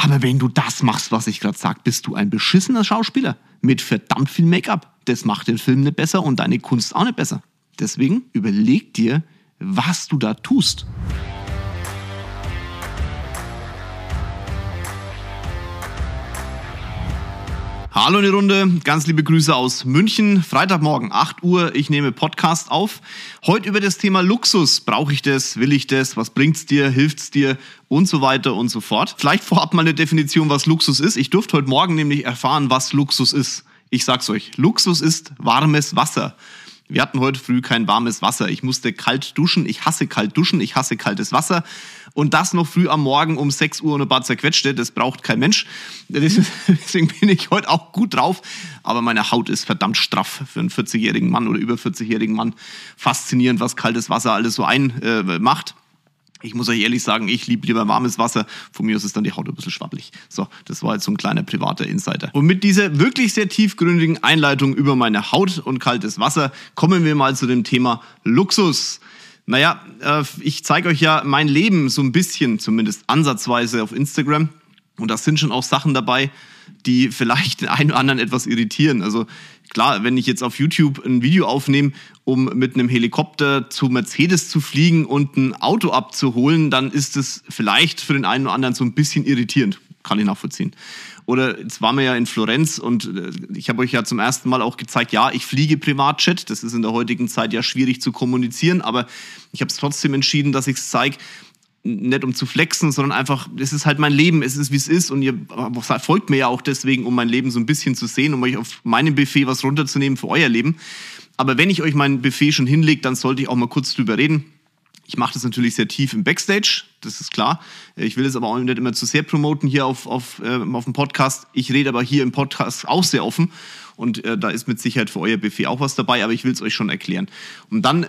Aber wenn du das machst, was ich gerade sag, bist du ein beschissener Schauspieler mit verdammt viel Make-up. Das macht den Film nicht besser und deine Kunst auch nicht besser. Deswegen überleg dir, was du da tust. Hallo in die Runde, ganz liebe Grüße aus München. Freitagmorgen, 8 Uhr, ich nehme Podcast auf. Heute über das Thema Luxus. Brauche ich das? Will ich das? Was bringt's dir? Hilft's dir? Und so weiter und so fort. Vielleicht vorab mal eine Definition, was Luxus ist. Ich durfte heute Morgen nämlich erfahren, was Luxus ist. Ich sag's euch, Luxus ist warmes Wasser. Wir hatten heute früh kein warmes Wasser. Ich musste kalt duschen. Ich hasse kalt duschen. Ich hasse kaltes Wasser. Und das noch früh am Morgen um 6 Uhr und ein paar zerquetschte. Das braucht kein Mensch. Deswegen bin ich heute auch gut drauf. Aber meine Haut ist verdammt straff für einen 40-jährigen Mann oder über 40-jährigen Mann. Faszinierend, was kaltes Wasser alles so einmacht. Äh, ich muss euch ehrlich sagen, ich liebe lieber warmes Wasser. Von mir aus ist dann die Haut ein bisschen schwabbelig. So, das war jetzt so ein kleiner privater Insider. Und mit dieser wirklich sehr tiefgründigen Einleitung über meine Haut und kaltes Wasser kommen wir mal zu dem Thema Luxus. Naja, äh, ich zeige euch ja mein Leben so ein bisschen, zumindest ansatzweise auf Instagram. Und da sind schon auch Sachen dabei, die vielleicht den einen oder anderen etwas irritieren. Also klar, wenn ich jetzt auf YouTube ein Video aufnehme, um mit einem Helikopter zu Mercedes zu fliegen und ein Auto abzuholen, dann ist es vielleicht für den einen oder anderen so ein bisschen irritierend. Kann ich nachvollziehen. Oder jetzt waren wir ja in Florenz und äh, ich habe euch ja zum ersten Mal auch gezeigt, ja, ich fliege Privatjet. Das ist in der heutigen Zeit ja schwierig zu kommunizieren, aber ich habe es trotzdem entschieden, dass ich es zeige nicht um zu flexen, sondern einfach, es ist halt mein Leben, es ist wie es ist und ihr folgt mir ja auch deswegen, um mein Leben so ein bisschen zu sehen, um euch auf meinem Buffet was runterzunehmen für euer Leben. Aber wenn ich euch mein Buffet schon hinlege, dann sollte ich auch mal kurz drüber reden. Ich mache das natürlich sehr tief im Backstage, das ist klar. Ich will es aber auch nicht immer zu sehr promoten hier auf, auf, äh, auf dem Podcast. Ich rede aber hier im Podcast auch sehr offen und äh, da ist mit Sicherheit für euer Buffet auch was dabei, aber ich will es euch schon erklären. Und dann äh,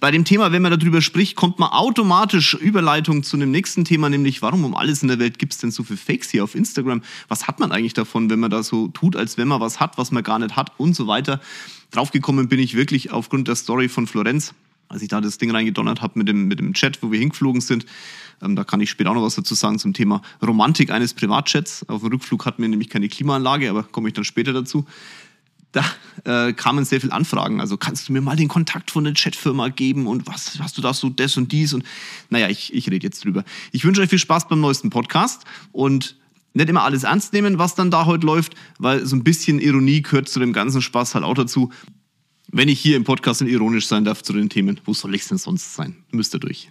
bei dem Thema, wenn man darüber spricht, kommt man automatisch Überleitung zu einem nächsten Thema, nämlich warum um alles in der Welt gibt es denn so viele Fakes hier auf Instagram? Was hat man eigentlich davon, wenn man da so tut, als wenn man was hat, was man gar nicht hat und so weiter? Draufgekommen bin ich wirklich aufgrund der Story von Florenz, als ich da das Ding reingedonnert habe mit dem, mit dem Chat, wo wir hingeflogen sind. Ähm, da kann ich später auch noch was dazu sagen zum Thema Romantik eines Privatjets. Auf dem Rückflug hatten wir nämlich keine Klimaanlage, aber komme ich dann später dazu da äh, kamen sehr viele Anfragen. Also kannst du mir mal den Kontakt von der Chatfirma geben und was hast du da so das und dies und naja, ich, ich rede jetzt drüber. Ich wünsche euch viel Spaß beim neuesten Podcast und nicht immer alles ernst nehmen, was dann da heute läuft, weil so ein bisschen Ironie gehört zu dem ganzen Spaß halt auch dazu. Wenn ich hier im Podcast ironisch sein darf zu den Themen, wo soll ich denn sonst sein? Müsst ihr durch.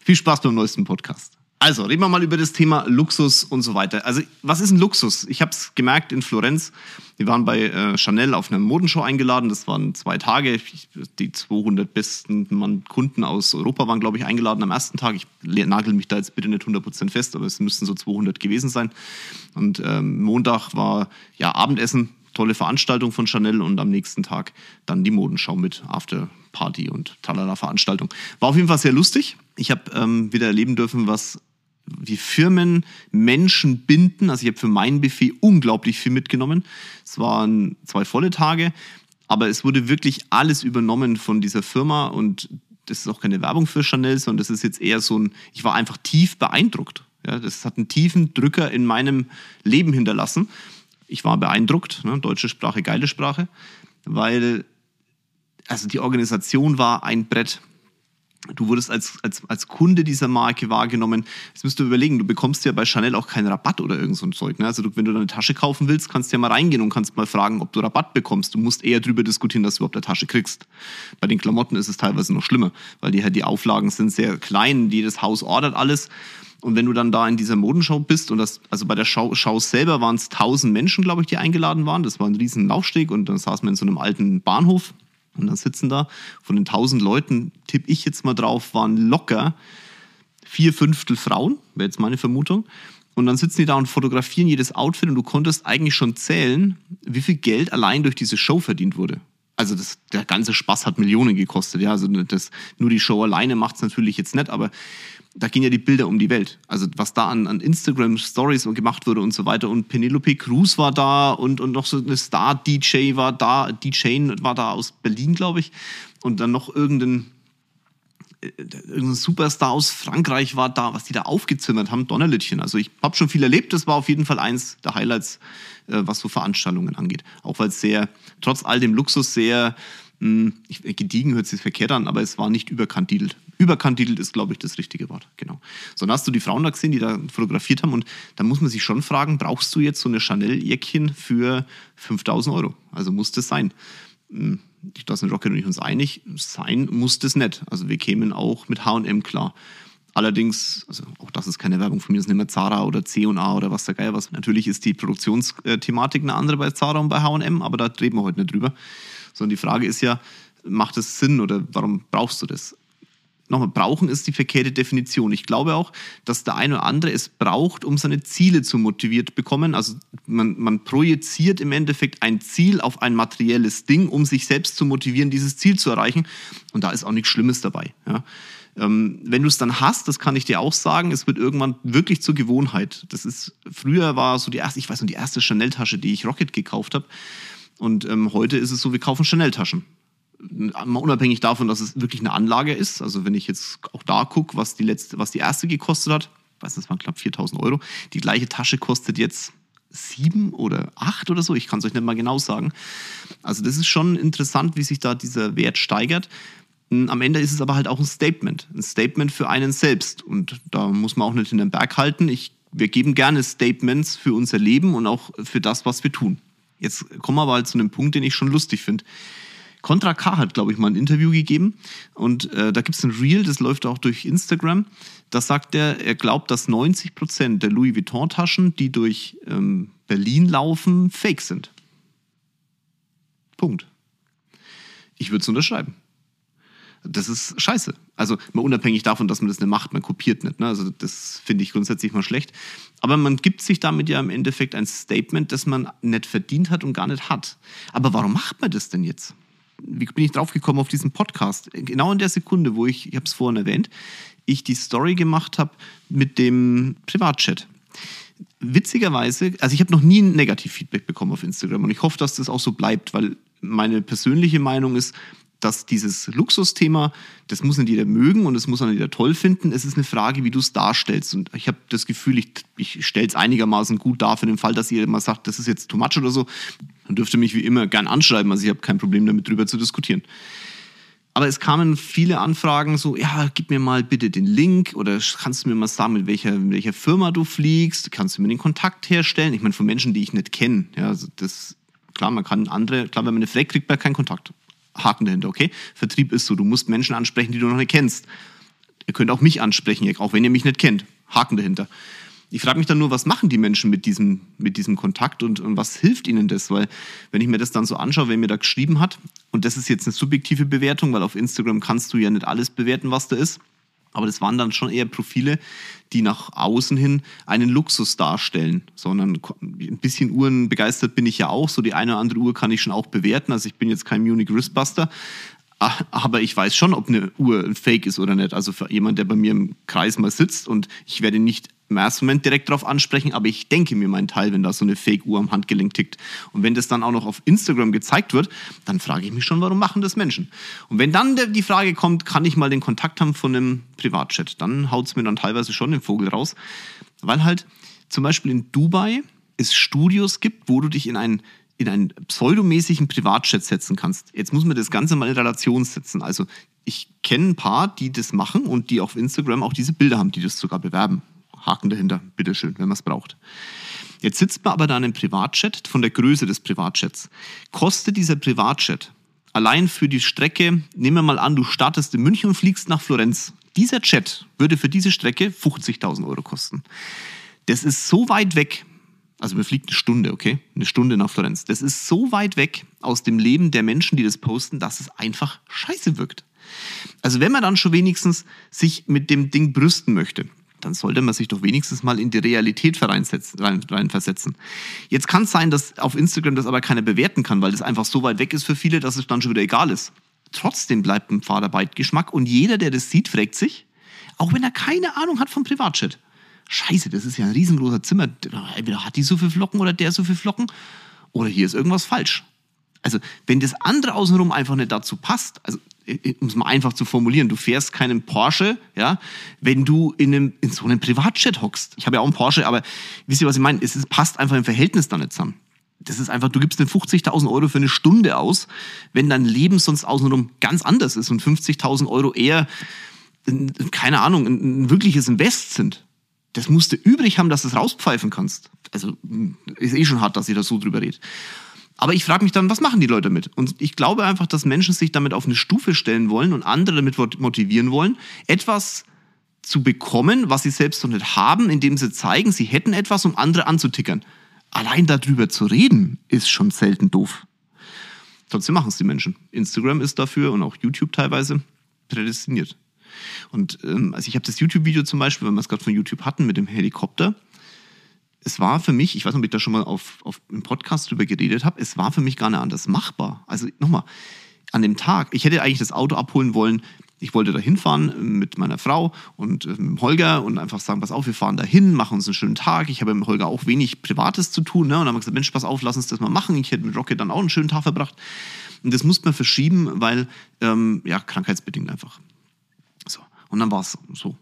Viel Spaß beim neuesten Podcast. Also, reden wir mal über das Thema Luxus und so weiter. Also, was ist ein Luxus? Ich habe es gemerkt in Florenz. Wir waren bei äh, Chanel auf einer Modenshow eingeladen. Das waren zwei Tage. Die 200 besten Mann Kunden aus Europa waren, glaube ich, eingeladen am ersten Tag. Ich nagel mich da jetzt bitte nicht 100% fest, aber es müssten so 200 gewesen sein. Und ähm, Montag war ja Abendessen, tolle Veranstaltung von Chanel und am nächsten Tag dann die Modenschau mit Afterparty und talala Veranstaltung. War auf jeden Fall sehr lustig. Ich habe ähm, wieder erleben dürfen, was wie Firmen Menschen binden. Also ich habe für mein Buffet unglaublich viel mitgenommen. Es waren zwei volle Tage, aber es wurde wirklich alles übernommen von dieser Firma und das ist auch keine Werbung für Chanel, sondern das ist jetzt eher so ein, ich war einfach tief beeindruckt. Ja, das hat einen tiefen Drücker in meinem Leben hinterlassen. Ich war beeindruckt, ne, deutsche Sprache, geile Sprache, weil also die Organisation war ein Brett. Du wurdest als, als, als Kunde dieser Marke wahrgenommen. Jetzt müsst du überlegen, du bekommst ja bei Chanel auch keinen Rabatt oder irgend so ein Zeug. Ne? Also du, wenn du eine Tasche kaufen willst, kannst du ja mal reingehen und kannst mal fragen, ob du Rabatt bekommst. Du musst eher darüber diskutieren, dass du überhaupt eine Tasche kriegst. Bei den Klamotten ist es teilweise noch schlimmer, weil die, die Auflagen sind sehr klein, jedes Haus ordert alles. Und wenn du dann da in dieser Modenschau bist und das, also bei der Schau, Schau selber waren es tausend Menschen, glaube ich, die eingeladen waren. Das war ein riesen Laufsteg und dann saß man in so einem alten Bahnhof und dann sitzen da von den 1000 Leuten, tippe ich jetzt mal drauf, waren locker vier Fünftel Frauen, wäre jetzt meine Vermutung. Und dann sitzen die da und fotografieren jedes Outfit und du konntest eigentlich schon zählen, wie viel Geld allein durch diese Show verdient wurde. Also das, der ganze Spaß hat Millionen gekostet. Ja, also das, nur die Show alleine macht es natürlich jetzt nicht, aber da gehen ja die Bilder um die Welt. Also was da an, an Instagram-Stories gemacht wurde und so weiter. Und Penelope Cruz war da und, und noch so eine Star-DJ war da, DJ war da aus Berlin, glaube ich. Und dann noch irgendein äh, irgendein Superstar aus Frankreich war da, was die da aufgezimmert haben, Donnerlittchen. Also ich habe schon viel erlebt, das war auf jeden Fall eins der Highlights, äh, was so Veranstaltungen angeht. Auch weil es sehr, trotz all dem Luxus sehr, hm, gediegen hört sich verkehrt an, aber es war nicht überkandidelt. Überkandidelt ist, glaube ich, das richtige Wort, genau. So, dann hast du die Frauen da gesehen, die da fotografiert haben und da muss man sich schon fragen, brauchst du jetzt so eine Chanel-Jäckchen für 5000 Euro? Also muss das sein. Hm, da sind Rocket und ich uns einig, sein muss das nicht. Also wir kämen auch mit H&M klar. Allerdings, also auch das ist keine Werbung von mir, das ist nicht mehr Zara oder C&A oder was der Geier was. Natürlich ist die Produktionsthematik eine andere bei Zara und bei H&M, aber da reden wir heute nicht drüber. Sondern die Frage ist ja, macht es Sinn oder warum brauchst du das? nochmal, brauchen ist die verkehrte Definition. Ich glaube auch, dass der eine oder andere es braucht, um seine Ziele zu motiviert bekommen. Also man, man projiziert im Endeffekt ein Ziel auf ein materielles Ding, um sich selbst zu motivieren, dieses Ziel zu erreichen. Und da ist auch nichts Schlimmes dabei. Ja. Ähm, wenn du es dann hast, das kann ich dir auch sagen, es wird irgendwann wirklich zur Gewohnheit. Das ist, früher war so die erste, ich weiß noch, die erste Chanel-Tasche, die ich Rocket gekauft habe. Und ähm, heute ist es so, wir kaufen Chanel-Taschen mal unabhängig davon, dass es wirklich eine Anlage ist. Also wenn ich jetzt auch da gucke, was die was die erste gekostet hat, ich weiß, das waren knapp 4000 Euro. Die gleiche Tasche kostet jetzt sieben oder acht oder so. Ich kann es euch nicht mal genau sagen. Also das ist schon interessant, wie sich da dieser Wert steigert. Hm, am Ende ist es aber halt auch ein Statement. Ein Statement für einen selbst. Und da muss man auch nicht in den Berg halten. Ich, wir geben gerne Statements für unser Leben und auch für das, was wir tun. Jetzt kommen wir aber halt zu einem Punkt, den ich schon lustig finde. Contra K hat, glaube ich, mal ein Interview gegeben und äh, da gibt es ein Reel, das läuft auch durch Instagram. Da sagt er, er glaubt, dass 90 Prozent der Louis Vuitton-Taschen, die durch ähm, Berlin laufen, fake sind. Punkt. Ich würde es unterschreiben. Das ist scheiße. Also mal unabhängig davon, dass man das nicht macht, man kopiert nicht. Ne? Also das finde ich grundsätzlich mal schlecht. Aber man gibt sich damit ja im Endeffekt ein Statement, das man nicht verdient hat und gar nicht hat. Aber warum macht man das denn jetzt? wie bin ich drauf gekommen auf diesen Podcast? Genau in der Sekunde, wo ich, ich habe es vorhin erwähnt, ich die Story gemacht habe mit dem Privatchat. Witzigerweise, also ich habe noch nie ein Negativfeedback bekommen auf Instagram und ich hoffe, dass das auch so bleibt, weil meine persönliche Meinung ist, dass dieses Luxusthema, das muss nicht jeder mögen und das muss auch nicht jeder toll finden. Es ist eine Frage, wie du es darstellst. Und ich habe das Gefühl, ich, ich stelle es einigermaßen gut dar für den Fall, dass ihr mal sagt, das ist jetzt too much oder so. Dann dürft ihr mich wie immer gern anschreiben. Also ich habe kein Problem damit, drüber zu diskutieren. Aber es kamen viele Anfragen so, ja, gib mir mal bitte den Link oder kannst du mir mal sagen, mit welcher, mit welcher Firma du fliegst? Kannst du mir den Kontakt herstellen? Ich meine, von Menschen, die ich nicht kenne. Ja, also das, klar, man kann andere, klar, wenn man eine fragt, kriegt man keinen Kontakt. Haken dahinter, okay? Vertrieb ist so, du musst Menschen ansprechen, die du noch nicht kennst. Ihr könnt auch mich ansprechen, auch wenn ihr mich nicht kennt. Haken dahinter. Ich frage mich dann nur, was machen die Menschen mit diesem, mit diesem Kontakt und, und was hilft ihnen das? Weil, wenn ich mir das dann so anschaue, wer mir da geschrieben hat, und das ist jetzt eine subjektive Bewertung, weil auf Instagram kannst du ja nicht alles bewerten, was da ist. Aber das waren dann schon eher Profile, die nach außen hin einen Luxus darstellen, sondern ein bisschen Uhren begeistert bin ich ja auch. So die eine oder andere Uhr kann ich schon auch bewerten. Also ich bin jetzt kein Munich Wristbuster, aber ich weiß schon, ob eine Uhr ein Fake ist oder nicht. Also für jemand, der bei mir im Kreis mal sitzt und ich werde nicht im ersten Moment direkt darauf ansprechen, aber ich denke mir meinen Teil, wenn da so eine Fake-Uhr am Handgelenk tickt. Und wenn das dann auch noch auf Instagram gezeigt wird, dann frage ich mich schon, warum machen das Menschen? Und wenn dann die Frage kommt, kann ich mal den Kontakt haben von einem Privatchat, dann haut es mir dann teilweise schon den Vogel raus. Weil halt zum Beispiel in Dubai es Studios gibt, wo du dich in einen in einen pseudomäßigen Privatchat setzen kannst. Jetzt muss man das Ganze mal in Relation setzen. Also ich kenne ein paar, die das machen und die auf Instagram auch diese Bilder haben, die das sogar bewerben. Haken dahinter, bitteschön, wenn man es braucht. Jetzt sitzt man aber da in einem Privatchat von der Größe des Privatchats. Kostet dieser Privatchat allein für die Strecke, nehmen wir mal an, du startest in München und fliegst nach Florenz. Dieser Chat würde für diese Strecke 50.000 Euro kosten. Das ist so weit weg. Also man fliegt eine Stunde, okay? Eine Stunde nach Florenz. Das ist so weit weg aus dem Leben der Menschen, die das posten, dass es einfach scheiße wirkt. Also wenn man dann schon wenigstens sich mit dem Ding brüsten möchte, dann sollte man sich doch wenigstens mal in die Realität reinversetzen. Jetzt kann es sein, dass auf Instagram das aber keiner bewerten kann, weil das einfach so weit weg ist für viele, dass es dann schon wieder egal ist. Trotzdem bleibt ein Fahrerbeitgeschmack und jeder, der das sieht, fragt sich, auch wenn er keine Ahnung hat vom Privatchat, Scheiße, das ist ja ein riesengroßer Zimmer. Entweder hat die so viel Flocken oder der so viel Flocken oder hier ist irgendwas falsch. Also, wenn das andere außenrum einfach nicht dazu passt, also um es mal einfach zu formulieren, du fährst keinen Porsche, ja, wenn du in, einem, in so einem Privatjet hockst. Ich habe ja auch einen Porsche, aber wisst ihr, was ich meine? Es passt einfach im Verhältnis da nicht zusammen. Das ist einfach, du gibst den 50.000 Euro für eine Stunde aus, wenn dein Leben sonst außenrum ganz anders ist und 50.000 Euro eher, keine Ahnung, ein, wirkliches Invest sind. Das musst du übrig haben, dass du es rauspfeifen kannst. Also ist eh schon hart, dass ich da so drüber rede. Aber ich frage mich dann, was machen die Leute damit? Und ich glaube einfach, dass Menschen sich damit auf eine Stufe stellen wollen und andere damit motivieren wollen, etwas zu bekommen, was sie selbst noch nicht haben, indem sie zeigen, sie hätten etwas, um andere anzutickern. Allein darüber zu reden, ist schon selten doof. Trotzdem machen es die Menschen. Instagram ist dafür und auch YouTube teilweise prädestiniert. Und ähm, also ich habe das YouTube-Video zum Beispiel, wenn wir es gerade von YouTube hatten mit dem Helikopter, es war für mich, ich weiß nicht, ob ich da schon mal auf, auf im Podcast drüber geredet habe, es war für mich gar nicht anders machbar. Also nochmal, an dem Tag, ich hätte eigentlich das Auto abholen wollen, ich wollte da hinfahren mit meiner Frau und äh, mit Holger und einfach sagen, pass auf, wir fahren da hin, machen uns einen schönen Tag. Ich habe mit Holger auch wenig Privates zu tun. Ne? Und dann haben wir gesagt, Mensch, pass auf, lass uns das mal machen. Ich hätte mit Rocket dann auch einen schönen Tag verbracht. Und das musste man verschieben, weil, ähm, ja, krankheitsbedingt einfach. So. Und dann war es so.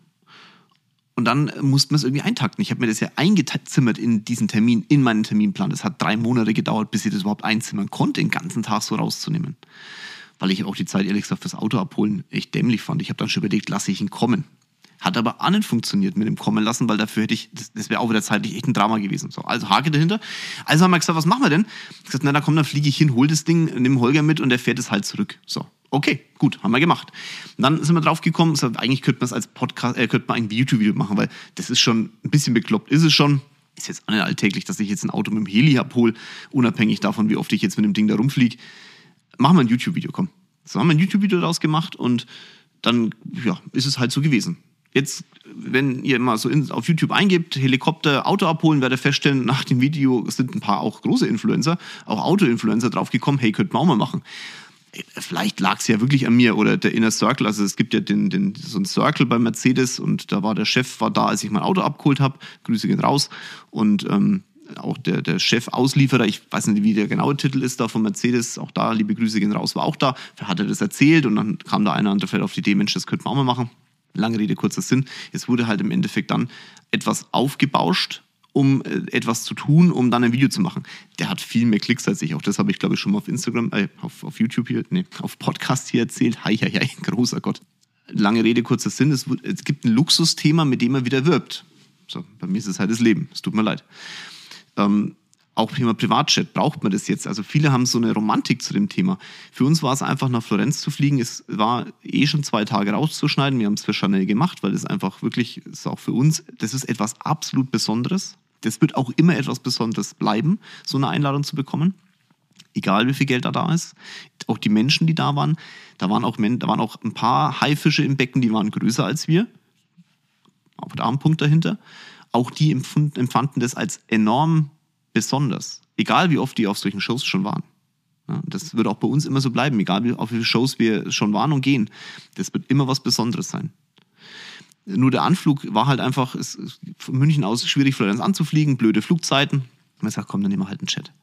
Und dann musste man es irgendwie eintakten. Ich habe mir das ja eingezimmert in diesen Termin, in meinen Terminplan. Das hat drei Monate gedauert, bis ich das überhaupt einzimmern konnte, den ganzen Tag so rauszunehmen. Weil ich auch die Zeit, ehrlich gesagt, fürs Auto abholen echt dämlich fand. Ich habe dann schon überlegt, lasse ich ihn kommen. Hat aber auch nicht funktioniert mit dem Kommen lassen, weil dafür hätte ich, das, das wäre auch wieder zeitlich echt ein Drama gewesen. So, also Hake dahinter. Also haben wir gesagt, was machen wir denn? Ich gesagt, na, da komm, dann fliege ich hin, hol das Ding, nimm Holger mit und der fährt es halt zurück. So. Okay, gut, haben wir gemacht. Und dann sind wir drauf gekommen, so, eigentlich könnte man es als Podcast, äh, könnte man ein YouTube-Video machen, weil das ist schon ein bisschen bekloppt, ist es schon. Ist jetzt auch nicht alltäglich, dass ich jetzt ein Auto mit dem Heli abhole, unabhängig davon, wie oft ich jetzt mit dem Ding da rumfliege. Machen wir ein YouTube-Video, komm. So haben wir ein YouTube-Video daraus gemacht und dann ja, ist es halt so gewesen. Jetzt, wenn ihr mal so in, auf YouTube eingebt, Helikopter, Auto abholen, werdet ihr feststellen, nach dem Video sind ein paar auch große Influencer, auch Auto-Influencer draufgekommen, hey, könnten wir auch mal machen vielleicht lag es ja wirklich an mir oder der Inner Circle. Also es gibt ja den, den, so einen Circle bei Mercedes und da war der Chef war da, als ich mein Auto abgeholt habe. Grüße gehen raus. Und ähm, auch der, der Chef-Auslieferer, ich weiß nicht, wie der genaue Titel ist da von Mercedes, auch da, liebe Grüße gehen raus, war auch da. Hat er das erzählt und dann kam da einer andere vielleicht auf die Idee, Mensch, das könnte man auch mal machen. Lange Rede, kurzer Sinn. Es wurde halt im Endeffekt dann etwas aufgebauscht um äh, etwas zu tun, um dann ein Video zu machen. Der hat viel mehr Klicks als ich. Auch das habe ich, glaube ich, schon mal auf Instagram, äh, auf, auf YouTube hier, nee, auf Podcast hier erzählt. Hei, hei, hei, großer Gott. Lange Rede, kurzer Sinn. Es, es gibt ein Luxusthema, mit dem er wieder wirbt. So, bei mir ist es halt das Leben. Es tut mir leid. Ähm, auch Thema Privatchat, braucht man das jetzt? Also viele haben so eine Romantik zu dem Thema. Für uns war es einfach nach Florenz zu fliegen. Es war eh schon zwei Tage rauszuschneiden. Wir haben es für Chanel gemacht, weil es einfach wirklich, ist auch für uns, das ist etwas absolut Besonderes das wird auch immer etwas Besonderes bleiben, so eine Einladung zu bekommen. Egal wie viel Geld da da ist. Auch die Menschen, die da waren, da waren auch, da waren auch ein paar Haifische im Becken, die waren größer als wir. Aber der Armpunkt dahinter. Auch die empfanden das als enorm besonders. Egal wie oft die auf solchen Shows schon waren. Ja, das wird auch bei uns immer so bleiben, egal wie, auf wie viele Shows wir schon waren und gehen. Das wird immer was Besonderes sein. Nur der Anflug war halt einfach, es, von München aus schwierig, Florenz anzufliegen, blöde Flugzeiten. Ich sage, komm, dann nehmen wir halt einen Chat.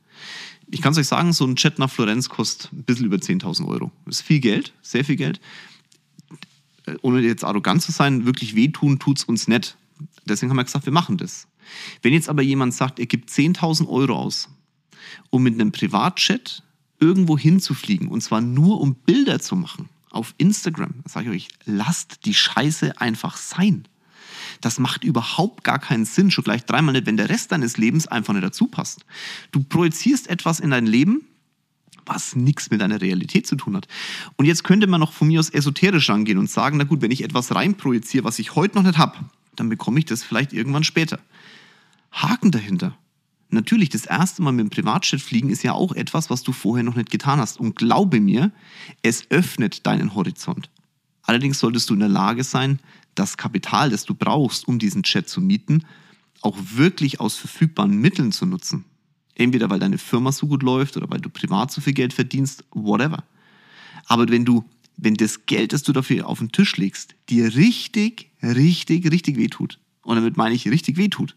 Ich kann es euch sagen, so ein Chat nach Florenz kostet ein bisschen über 10.000 Euro. Das ist viel Geld, sehr viel Geld. Äh, ohne jetzt arrogant zu sein, wirklich wehtun tut es uns nicht. Deswegen haben wir gesagt, wir machen das. Wenn jetzt aber jemand sagt, er gibt 10.000 Euro aus, um mit einem Privatchat irgendwo hinzufliegen, und zwar nur um Bilder zu machen, auf Instagram, sage ich euch, lasst die Scheiße einfach sein. Das macht überhaupt gar keinen Sinn, schon gleich dreimal nicht, wenn der Rest deines Lebens einfach nicht dazu passt. Du projizierst etwas in dein Leben, was nichts mit deiner Realität zu tun hat. Und jetzt könnte man noch von mir aus esoterisch rangehen und sagen, na gut, wenn ich etwas reinprojiziere, was ich heute noch nicht habe, dann bekomme ich das vielleicht irgendwann später. Haken dahinter. Natürlich, das erste Mal mit dem Privatjet fliegen ist ja auch etwas, was du vorher noch nicht getan hast. Und glaube mir, es öffnet deinen Horizont. Allerdings solltest du in der Lage sein, das Kapital, das du brauchst, um diesen Jet zu mieten, auch wirklich aus verfügbaren Mitteln zu nutzen. Entweder weil deine Firma so gut läuft oder weil du privat so viel Geld verdienst, whatever. Aber wenn du, wenn das Geld, das du dafür auf den Tisch legst, dir richtig, richtig, richtig wehtut, und damit meine ich richtig wehtut,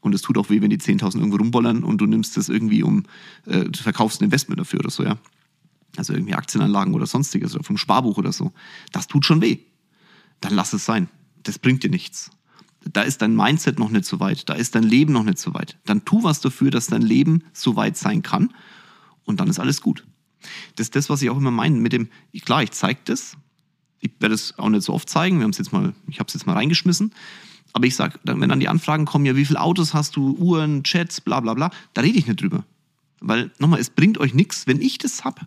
und es tut auch weh, wenn die 10.000 irgendwo rumbollern und du nimmst das irgendwie um, äh, du verkaufst ein Investment dafür oder so, ja. also irgendwie Aktienanlagen oder sonstiges oder vom Sparbuch oder so, das tut schon weh. Dann lass es sein. Das bringt dir nichts. Da ist dein Mindset noch nicht so weit, da ist dein Leben noch nicht so weit. Dann tu was dafür, dass dein Leben so weit sein kann und dann ist alles gut. Das ist das, was ich auch immer meine mit dem, klar, ich zeige das, ich werde es auch nicht so oft zeigen, wir haben es jetzt mal, ich habe es jetzt mal reingeschmissen, aber ich sage, wenn dann die Anfragen kommen, ja, wie viele Autos hast du, Uhren, Chats, bla bla bla, da rede ich nicht drüber. Weil, nochmal, es bringt euch nichts, wenn ich das habe.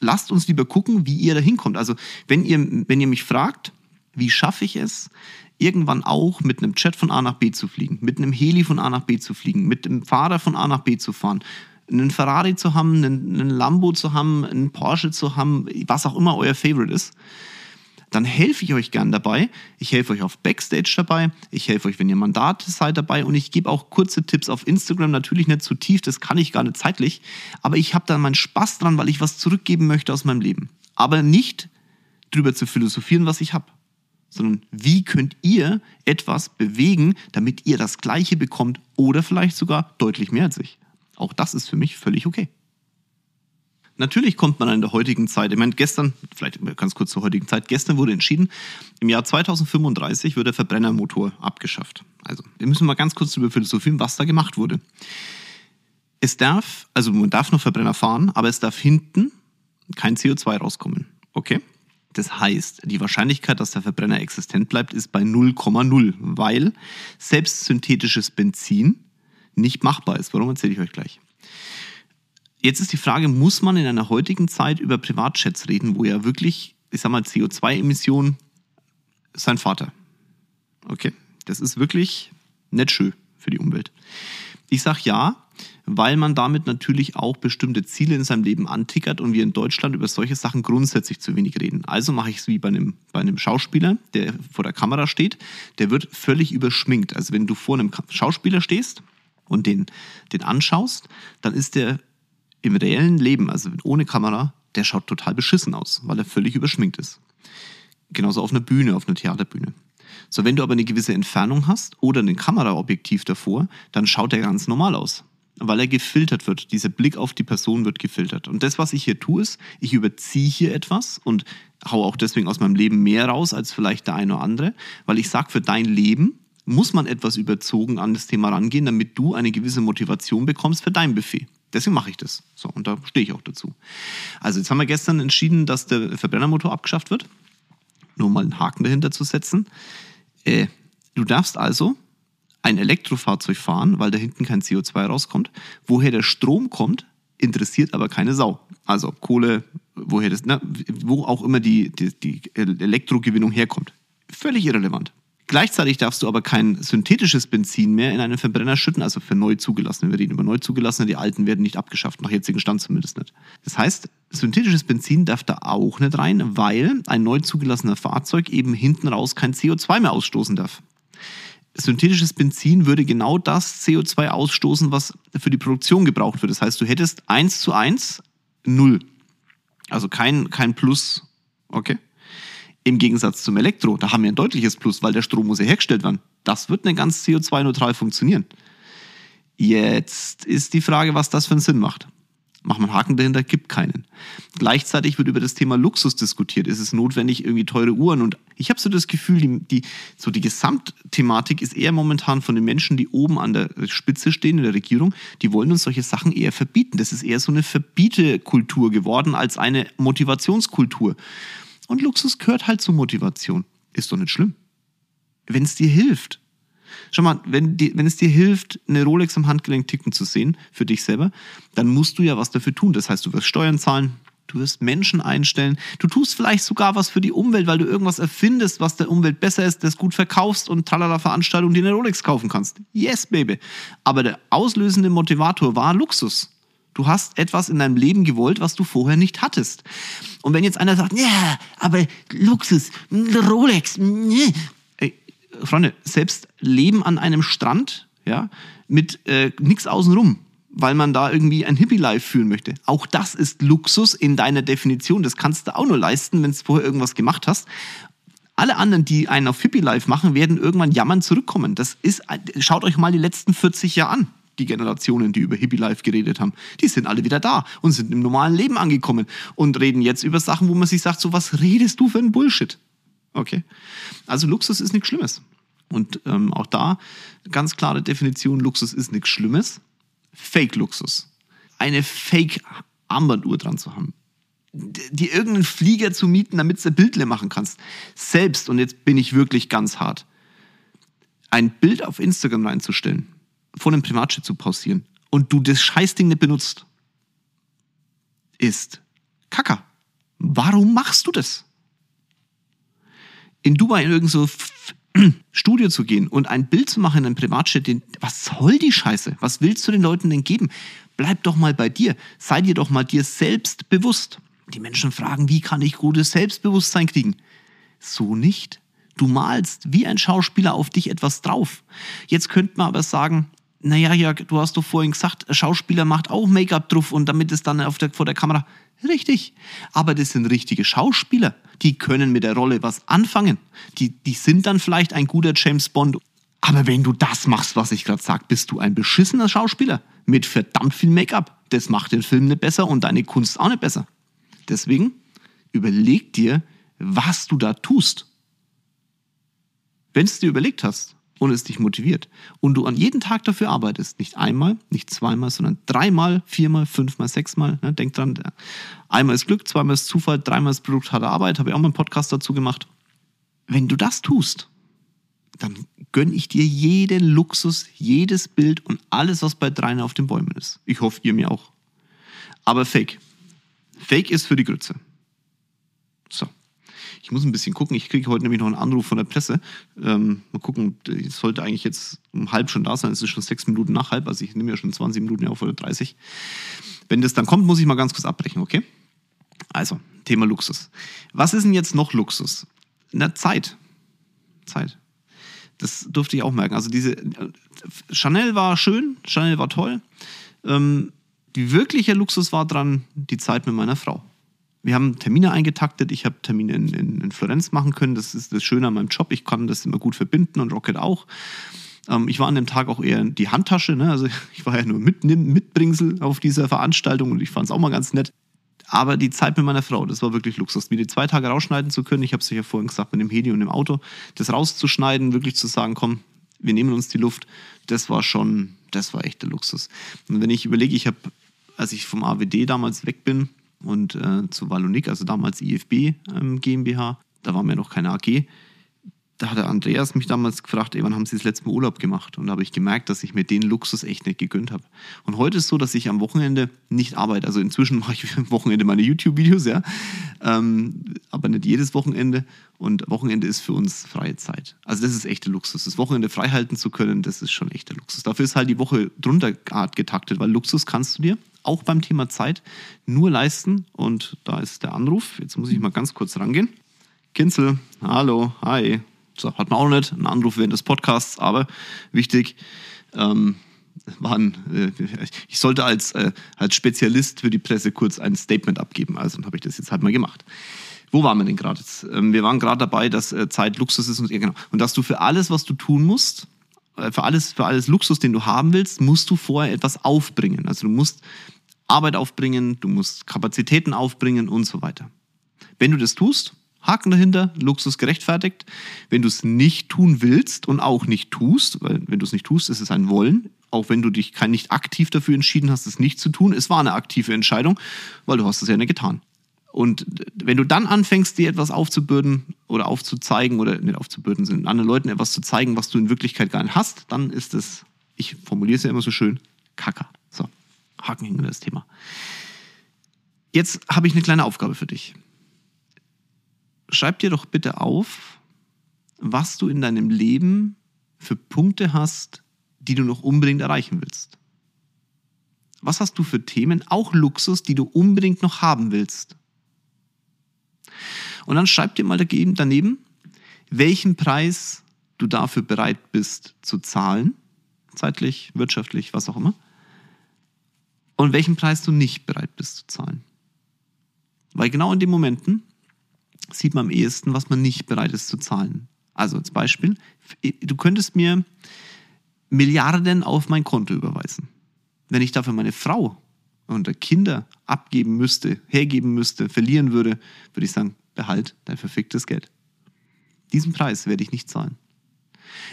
Lasst uns lieber gucken, wie ihr da hinkommt. Also, wenn ihr, wenn ihr mich fragt, wie schaffe ich es, irgendwann auch mit einem Chat von A nach B zu fliegen, mit einem Heli von A nach B zu fliegen, mit dem Fahrer von A nach B zu fahren, einen Ferrari zu haben, einen, einen Lambo zu haben, einen Porsche zu haben, was auch immer euer Favorite ist, dann helfe ich euch gern dabei. Ich helfe euch auf Backstage dabei. Ich helfe euch, wenn ihr Mandate seid, dabei. Und ich gebe auch kurze Tipps auf Instagram. Natürlich nicht zu tief, das kann ich gar nicht zeitlich. Aber ich habe da meinen Spaß dran, weil ich was zurückgeben möchte aus meinem Leben. Aber nicht drüber zu philosophieren, was ich habe. Sondern wie könnt ihr etwas bewegen, damit ihr das Gleiche bekommt oder vielleicht sogar deutlich mehr als ich. Auch das ist für mich völlig okay. Natürlich kommt man in der heutigen Zeit, ich meine, gestern, vielleicht ganz kurz zur heutigen Zeit, gestern wurde entschieden, im Jahr 2035 wird der Verbrennermotor abgeschafft. Also, wir müssen mal ganz kurz darüber philosophieren, was da gemacht wurde. Es darf, also man darf noch Verbrenner fahren, aber es darf hinten kein CO2 rauskommen. Okay? Das heißt, die Wahrscheinlichkeit, dass der Verbrenner existent bleibt, ist bei 0,0, weil selbst synthetisches Benzin nicht machbar ist. Warum erzähle ich euch gleich. Jetzt ist die Frage, muss man in einer heutigen Zeit über Privatjets reden, wo ja wirklich, ich sag mal, CO2-Emissionen sein Vater. Okay, das ist wirklich nicht schön für die Umwelt. Ich sage ja, weil man damit natürlich auch bestimmte Ziele in seinem Leben antickert und wir in Deutschland über solche Sachen grundsätzlich zu wenig reden. Also mache ich es wie bei einem, bei einem Schauspieler, der vor der Kamera steht, der wird völlig überschminkt. Also wenn du vor einem Schauspieler stehst und den, den anschaust, dann ist der im reellen Leben, also ohne Kamera, der schaut total beschissen aus, weil er völlig überschminkt ist. Genauso auf einer Bühne, auf einer Theaterbühne. So, wenn du aber eine gewisse Entfernung hast oder ein Kameraobjektiv davor, dann schaut er ganz normal aus, weil er gefiltert wird. Dieser Blick auf die Person wird gefiltert. Und das, was ich hier tue, ist, ich überziehe hier etwas und haue auch deswegen aus meinem Leben mehr raus als vielleicht der eine oder andere, weil ich sage, für dein Leben muss man etwas überzogen an das Thema rangehen, damit du eine gewisse Motivation bekommst für dein Buffet. Deswegen mache ich das. So, und da stehe ich auch dazu. Also, jetzt haben wir gestern entschieden, dass der Verbrennermotor abgeschafft wird. Nur mal einen Haken dahinter zu setzen. Äh, du darfst also ein Elektrofahrzeug fahren, weil da hinten kein CO2 rauskommt. Woher der Strom kommt, interessiert aber keine Sau. Also Kohle, woher das, na, wo auch immer die, die, die Elektrogewinnung herkommt. Völlig irrelevant. Gleichzeitig darfst du aber kein synthetisches Benzin mehr in einen Verbrenner schütten, also für neu zugelassene. Wir reden über neu zugelassene, die alten werden nicht abgeschafft, nach jetzigem Stand zumindest nicht. Das heißt, synthetisches Benzin darf da auch nicht rein, weil ein neu zugelassener Fahrzeug eben hinten raus kein CO2 mehr ausstoßen darf. Synthetisches Benzin würde genau das CO2 ausstoßen, was für die Produktion gebraucht wird. Das heißt, du hättest 1 zu 1 null. Also kein, kein Plus. Okay? Im Gegensatz zum Elektro, da haben wir ein deutliches Plus, weil der Strom muss ja hergestellt werden. Das wird nicht ganz CO2-neutral funktionieren. Jetzt ist die Frage, was das für einen Sinn macht. Macht man Haken dahinter? Gibt keinen. Gleichzeitig wird über das Thema Luxus diskutiert. Ist es notwendig, irgendwie teure Uhren? Und ich habe so das Gefühl, die, die, so die Gesamtthematik ist eher momentan von den Menschen, die oben an der Spitze stehen in der Regierung, die wollen uns solche Sachen eher verbieten. Das ist eher so eine Verbietekultur geworden als eine Motivationskultur. Und Luxus gehört halt zur Motivation. Ist doch nicht schlimm. Wenn es dir hilft. Schau mal, wenn, die, wenn es dir hilft, eine Rolex am Handgelenk ticken zu sehen, für dich selber, dann musst du ja was dafür tun. Das heißt, du wirst Steuern zahlen, du wirst Menschen einstellen, du tust vielleicht sogar was für die Umwelt, weil du irgendwas erfindest, was der Umwelt besser ist, das gut verkaufst und tralala Veranstaltung dir eine Rolex kaufen kannst. Yes, Baby. Aber der auslösende Motivator war Luxus. Du hast etwas in deinem Leben gewollt, was du vorher nicht hattest. Und wenn jetzt einer sagt, ja, aber Luxus, Rolex, nee. Ey, Freunde, selbst Leben an einem Strand, ja, mit äh, nichts außenrum, weil man da irgendwie ein Hippie-Life fühlen möchte. Auch das ist Luxus in deiner Definition. Das kannst du auch nur leisten, wenn du vorher irgendwas gemacht hast. Alle anderen, die einen auf Hippie-Life machen, werden irgendwann jammern zurückkommen. Das ist, schaut euch mal die letzten 40 Jahre an die Generationen, die über Hippie Life geredet haben, die sind alle wieder da und sind im normalen Leben angekommen und reden jetzt über Sachen, wo man sich sagt, so was redest du für ein Bullshit? Okay. Also Luxus ist nichts Schlimmes. Und ähm, auch da ganz klare Definition, Luxus ist nichts Schlimmes. Fake-Luxus. Eine Fake-Armbanduhr dran zu haben. Dir irgendeinen Flieger zu mieten, damit du Bildle machen kannst. Selbst, und jetzt bin ich wirklich ganz hart, ein Bild auf Instagram reinzustellen, vor einem Privatjet zu pausieren und du das Scheißding nicht benutzt, ist Kacker. Warum machst du das? In Dubai in irgendein so Studio zu gehen und ein Bild zu machen in einem Privatjet, den, was soll die Scheiße? Was willst du den Leuten denn geben? Bleib doch mal bei dir. Sei dir doch mal dir selbst bewusst. Die Menschen fragen, wie kann ich gutes Selbstbewusstsein kriegen? So nicht. Du malst wie ein Schauspieler auf dich etwas drauf. Jetzt könnte man aber sagen, naja, ja, du hast doch vorhin gesagt, Schauspieler macht auch Make-up drauf und damit es dann auf der, vor der Kamera. Richtig. Aber das sind richtige Schauspieler. Die können mit der Rolle was anfangen. Die, die sind dann vielleicht ein guter James Bond. Aber wenn du das machst, was ich gerade sage, bist du ein beschissener Schauspieler mit verdammt viel Make-up. Das macht den Film nicht besser und deine Kunst auch nicht besser. Deswegen überleg dir, was du da tust. Wenn es dir überlegt hast und es dich motiviert und du an jeden Tag dafür arbeitest, nicht einmal, nicht zweimal, sondern dreimal, viermal, fünfmal, sechsmal, ne, denk dran, einmal ist Glück, zweimal ist Zufall, dreimal ist Produkt harte Arbeit, habe ich auch mal einen Podcast dazu gemacht. Wenn du das tust, dann gönne ich dir jeden Luxus, jedes Bild und alles, was bei dreien auf den Bäumen ist. Ich hoffe, ihr mir auch. Aber Fake. Fake ist für die Grütze. So. Ich muss ein bisschen gucken. Ich kriege heute nämlich noch einen Anruf von der Presse. Ähm, mal gucken, es sollte eigentlich jetzt um halb schon da sein. Es ist schon sechs Minuten nach halb. Also ich nehme ja schon 20 Minuten auf oder 30. Wenn das dann kommt, muss ich mal ganz kurz abbrechen, okay? Also, Thema Luxus. Was ist denn jetzt noch Luxus? Na, Zeit. Zeit. Das durfte ich auch merken. Also diese Chanel war schön, Chanel war toll. Ähm, die wirkliche Luxus war dran die Zeit mit meiner Frau wir haben Termine eingetaktet. Ich habe Termine in, in, in, Florenz machen können. Das ist das Schöne an meinem Job. Ich kann das immer gut verbinden und Rocket auch. Ähm, ich war an dem Tag auch eher die Handtasche. Ne? Also ich war ja nur mit, Mitbringsel auf dieser Veranstaltung und ich fand es auch mal ganz nett. Aber die Zeit mit meiner Frau, das war wirklich Luxus. Wieder zwei Tage rausschneiden zu können. Ich habe es ja vorhin gesagt, mit dem Heli und dem Auto. Das rauszuschneiden, wirklich zu sagen, komm, wir nehmen uns die Luft. Das war schon, das war echt der Luxus. Und wenn ich überlege, ich habe, als ich vom AWD damals weg bin, und äh, zu Wallonik, also damals IFB ähm, GmbH, da war mir noch keine AG. Da hat der Andreas mich damals gefragt, ey, wann haben Sie das letzte Mal Urlaub gemacht? Und da habe ich gemerkt, dass ich mir den Luxus echt nicht gegönnt habe. Und heute ist es so, dass ich am Wochenende nicht arbeite. Also inzwischen mache ich am Wochenende meine YouTube-Videos, ja. Ähm, aber nicht jedes Wochenende. Und Wochenende ist für uns freie Zeit. Also das ist echter Luxus. Das Wochenende frei halten zu können, das ist schon echter Luxus. Dafür ist halt die Woche drunter getaktet, weil Luxus kannst du dir auch beim Thema Zeit nur leisten. Und da ist der Anruf. Jetzt muss ich mal ganz kurz rangehen. Kinzel, hallo, hi. So, hat man auch nicht, einen Anruf während des Podcasts, aber wichtig, ähm, waren, äh, ich sollte als, äh, als Spezialist für die Presse kurz ein Statement abgeben. Also habe ich das jetzt halt mal gemacht. Wo waren wir denn gerade? Ähm, wir waren gerade dabei, dass äh, Zeit Luxus ist und, genau. und dass du für alles, was du tun musst, für alles, für alles Luxus, den du haben willst, musst du vorher etwas aufbringen. Also du musst Arbeit aufbringen, du musst Kapazitäten aufbringen und so weiter. Wenn du das tust, Haken dahinter, Luxus gerechtfertigt. Wenn du es nicht tun willst und auch nicht tust, weil wenn du es nicht tust, ist es ein Wollen, auch wenn du dich nicht aktiv dafür entschieden hast, es nicht zu tun, es war eine aktive Entscheidung, weil du hast es ja nicht getan. Und wenn du dann anfängst, dir etwas aufzubürden oder aufzuzeigen oder nicht aufzubürden, sind anderen Leuten etwas zu zeigen, was du in Wirklichkeit gar nicht hast, dann ist es, ich formuliere es ja immer so schön, Kacker. So, Haken hinter das Thema. Jetzt habe ich eine kleine Aufgabe für dich. Schreib dir doch bitte auf, was du in deinem Leben für Punkte hast, die du noch unbedingt erreichen willst. Was hast du für Themen, auch Luxus, die du unbedingt noch haben willst? Und dann schreib dir mal daneben, welchen Preis du dafür bereit bist zu zahlen, zeitlich, wirtschaftlich, was auch immer, und welchen Preis du nicht bereit bist zu zahlen. Weil genau in den Momenten sieht man am ehesten, was man nicht bereit ist zu zahlen. Also als Beispiel, du könntest mir Milliarden auf mein Konto überweisen. Wenn ich dafür meine Frau und Kinder abgeben müsste, hergeben müsste, verlieren würde, würde ich sagen, behalt dein verficktes Geld. Diesen Preis werde ich nicht zahlen.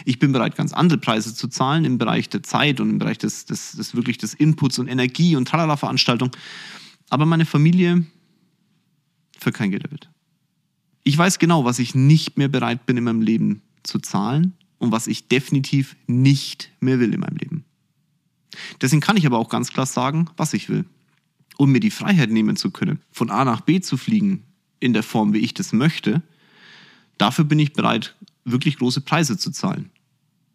Ich bin bereit, ganz andere Preise zu zahlen im Bereich der Zeit und im Bereich des, des, des wirklich des Inputs und Energie und Tralala-Veranstaltung. Aber meine Familie für kein Geld damit. Ich weiß genau, was ich nicht mehr bereit bin in meinem Leben zu zahlen und was ich definitiv nicht mehr will in meinem Leben. Deswegen kann ich aber auch ganz klar sagen, was ich will. Um mir die Freiheit nehmen zu können, von A nach B zu fliegen, in der Form, wie ich das möchte, dafür bin ich bereit, wirklich große Preise zu zahlen.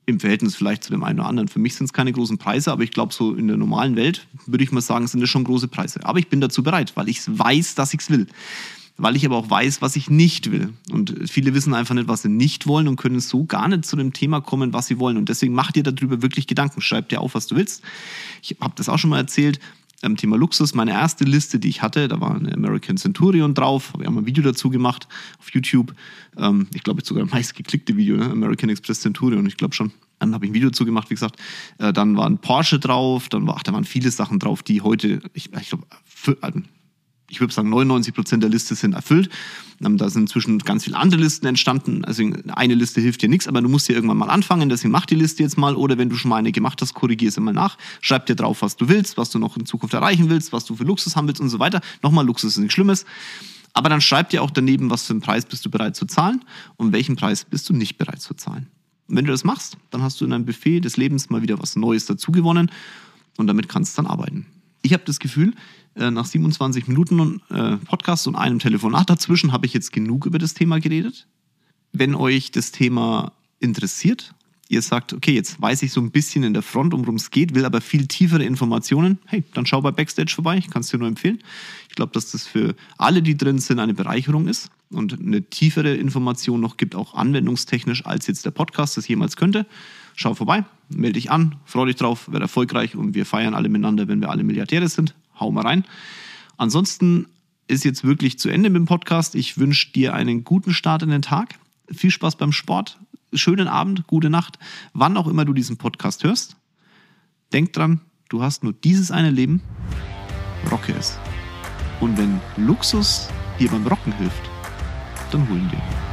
Im Verhältnis vielleicht zu dem einen oder anderen. Für mich sind es keine großen Preise, aber ich glaube, so in der normalen Welt würde ich mal sagen, sind es schon große Preise. Aber ich bin dazu bereit, weil ich weiß, dass ich es will. Weil ich aber auch weiß, was ich nicht will. Und viele wissen einfach nicht, was sie nicht wollen und können so gar nicht zu dem Thema kommen, was sie wollen. Und deswegen mach dir darüber wirklich Gedanken. Schreib dir auf, was du willst. Ich habe das auch schon mal erzählt ähm, Thema Luxus, meine erste Liste, die ich hatte, da war eine American Centurion drauf. Wir haben ein Video dazu gemacht auf YouTube. Ähm, ich glaube, sogar das meistgeklickte Video, ne? American Express Centurion, ich glaube schon. Dann habe ich ein Video dazu gemacht, wie gesagt. Äh, dann war ein Porsche drauf, dann war, ach, da waren viele Sachen drauf, die heute, ich, ich glaube, ich würde sagen, 99 Prozent der Liste sind erfüllt. Ähm, da sind inzwischen ganz viele andere Listen entstanden. Also eine Liste hilft dir nichts, aber du musst dir irgendwann mal anfangen. Deswegen mach die Liste jetzt mal. Oder wenn du schon mal eine gemacht hast, korrigier sie mal nach. Schreib dir drauf, was du willst, was du noch in Zukunft erreichen willst, was du für Luxus haben willst und so weiter. Nochmal, Luxus ist nichts Schlimmes. Aber dann schreib dir auch daneben, was für einen Preis bist du bereit zu zahlen und welchen Preis bist du nicht bereit zu zahlen. Und wenn du das machst, dann hast du in deinem Buffet des Lebens mal wieder was Neues dazugewonnen und damit kannst du dann arbeiten. Ich habe das Gefühl, äh, nach 27 Minuten äh, Podcast und einem Telefonat dazwischen habe ich jetzt genug über das Thema geredet. Wenn euch das Thema interessiert, ihr sagt, okay, jetzt weiß ich so ein bisschen in der Front, worum es geht, will aber viel tiefere Informationen, hey, dann schau bei Backstage vorbei, ich kann es dir nur empfehlen. Ich glaube, dass das für alle, die drin sind, eine Bereicherung ist und eine tiefere Information noch gibt, auch anwendungstechnisch, als jetzt der Podcast das jemals könnte. Schau vorbei, melde dich an, freu dich drauf, werde erfolgreich und wir feiern alle miteinander, wenn wir alle Milliardäre sind hau mal rein. Ansonsten ist jetzt wirklich zu Ende mit dem Podcast. Ich wünsche dir einen guten Start in den Tag. Viel Spaß beim Sport. Schönen Abend, gute Nacht. Wann auch immer du diesen Podcast hörst. Denk dran, du hast nur dieses eine Leben. Rocke es. Und wenn Luxus dir beim Rocken hilft, dann hol ihn dir.